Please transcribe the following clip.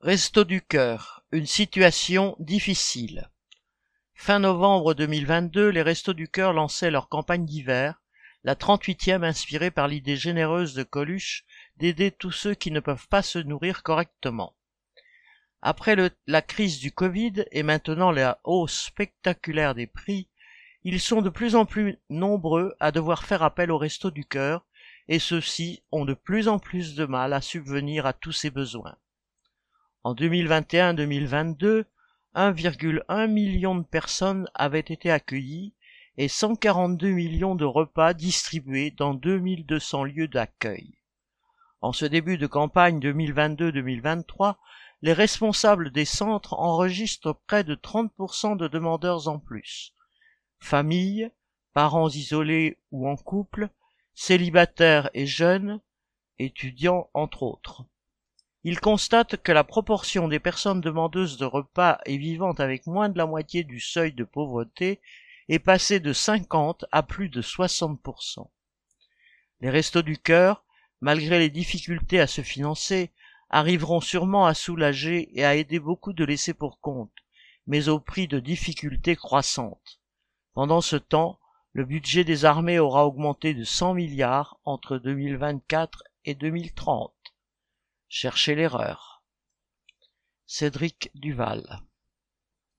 Resto du Cœur, une situation difficile. Fin novembre 2022, les Restos du Cœur lançaient leur campagne d'hiver, la 38e inspirée par l'idée généreuse de Coluche d'aider tous ceux qui ne peuvent pas se nourrir correctement. Après la crise du Covid et maintenant la hausse spectaculaire des prix, ils sont de plus en plus nombreux à devoir faire appel aux Restos du Cœur et ceux-ci ont de plus en plus de mal à subvenir à tous ces besoins. En 2021-2022, 1,1 million de personnes avaient été accueillies et 142 millions de repas distribués dans 2200 lieux d'accueil. En ce début de campagne 2022-2023, les responsables des centres enregistrent près de 30% de demandeurs en plus. Familles, parents isolés ou en couple, célibataires et jeunes, étudiants entre autres. Il constate que la proportion des personnes demandeuses de repas et vivant avec moins de la moitié du seuil de pauvreté est passée de 50 à plus de 60%. Les restos du cœur, malgré les difficultés à se financer, arriveront sûrement à soulager et à aider beaucoup de laissés pour compte, mais au prix de difficultés croissantes. Pendant ce temps, le budget des armées aura augmenté de 100 milliards entre 2024 et 2030. Cherchez l'erreur. Cédric Duval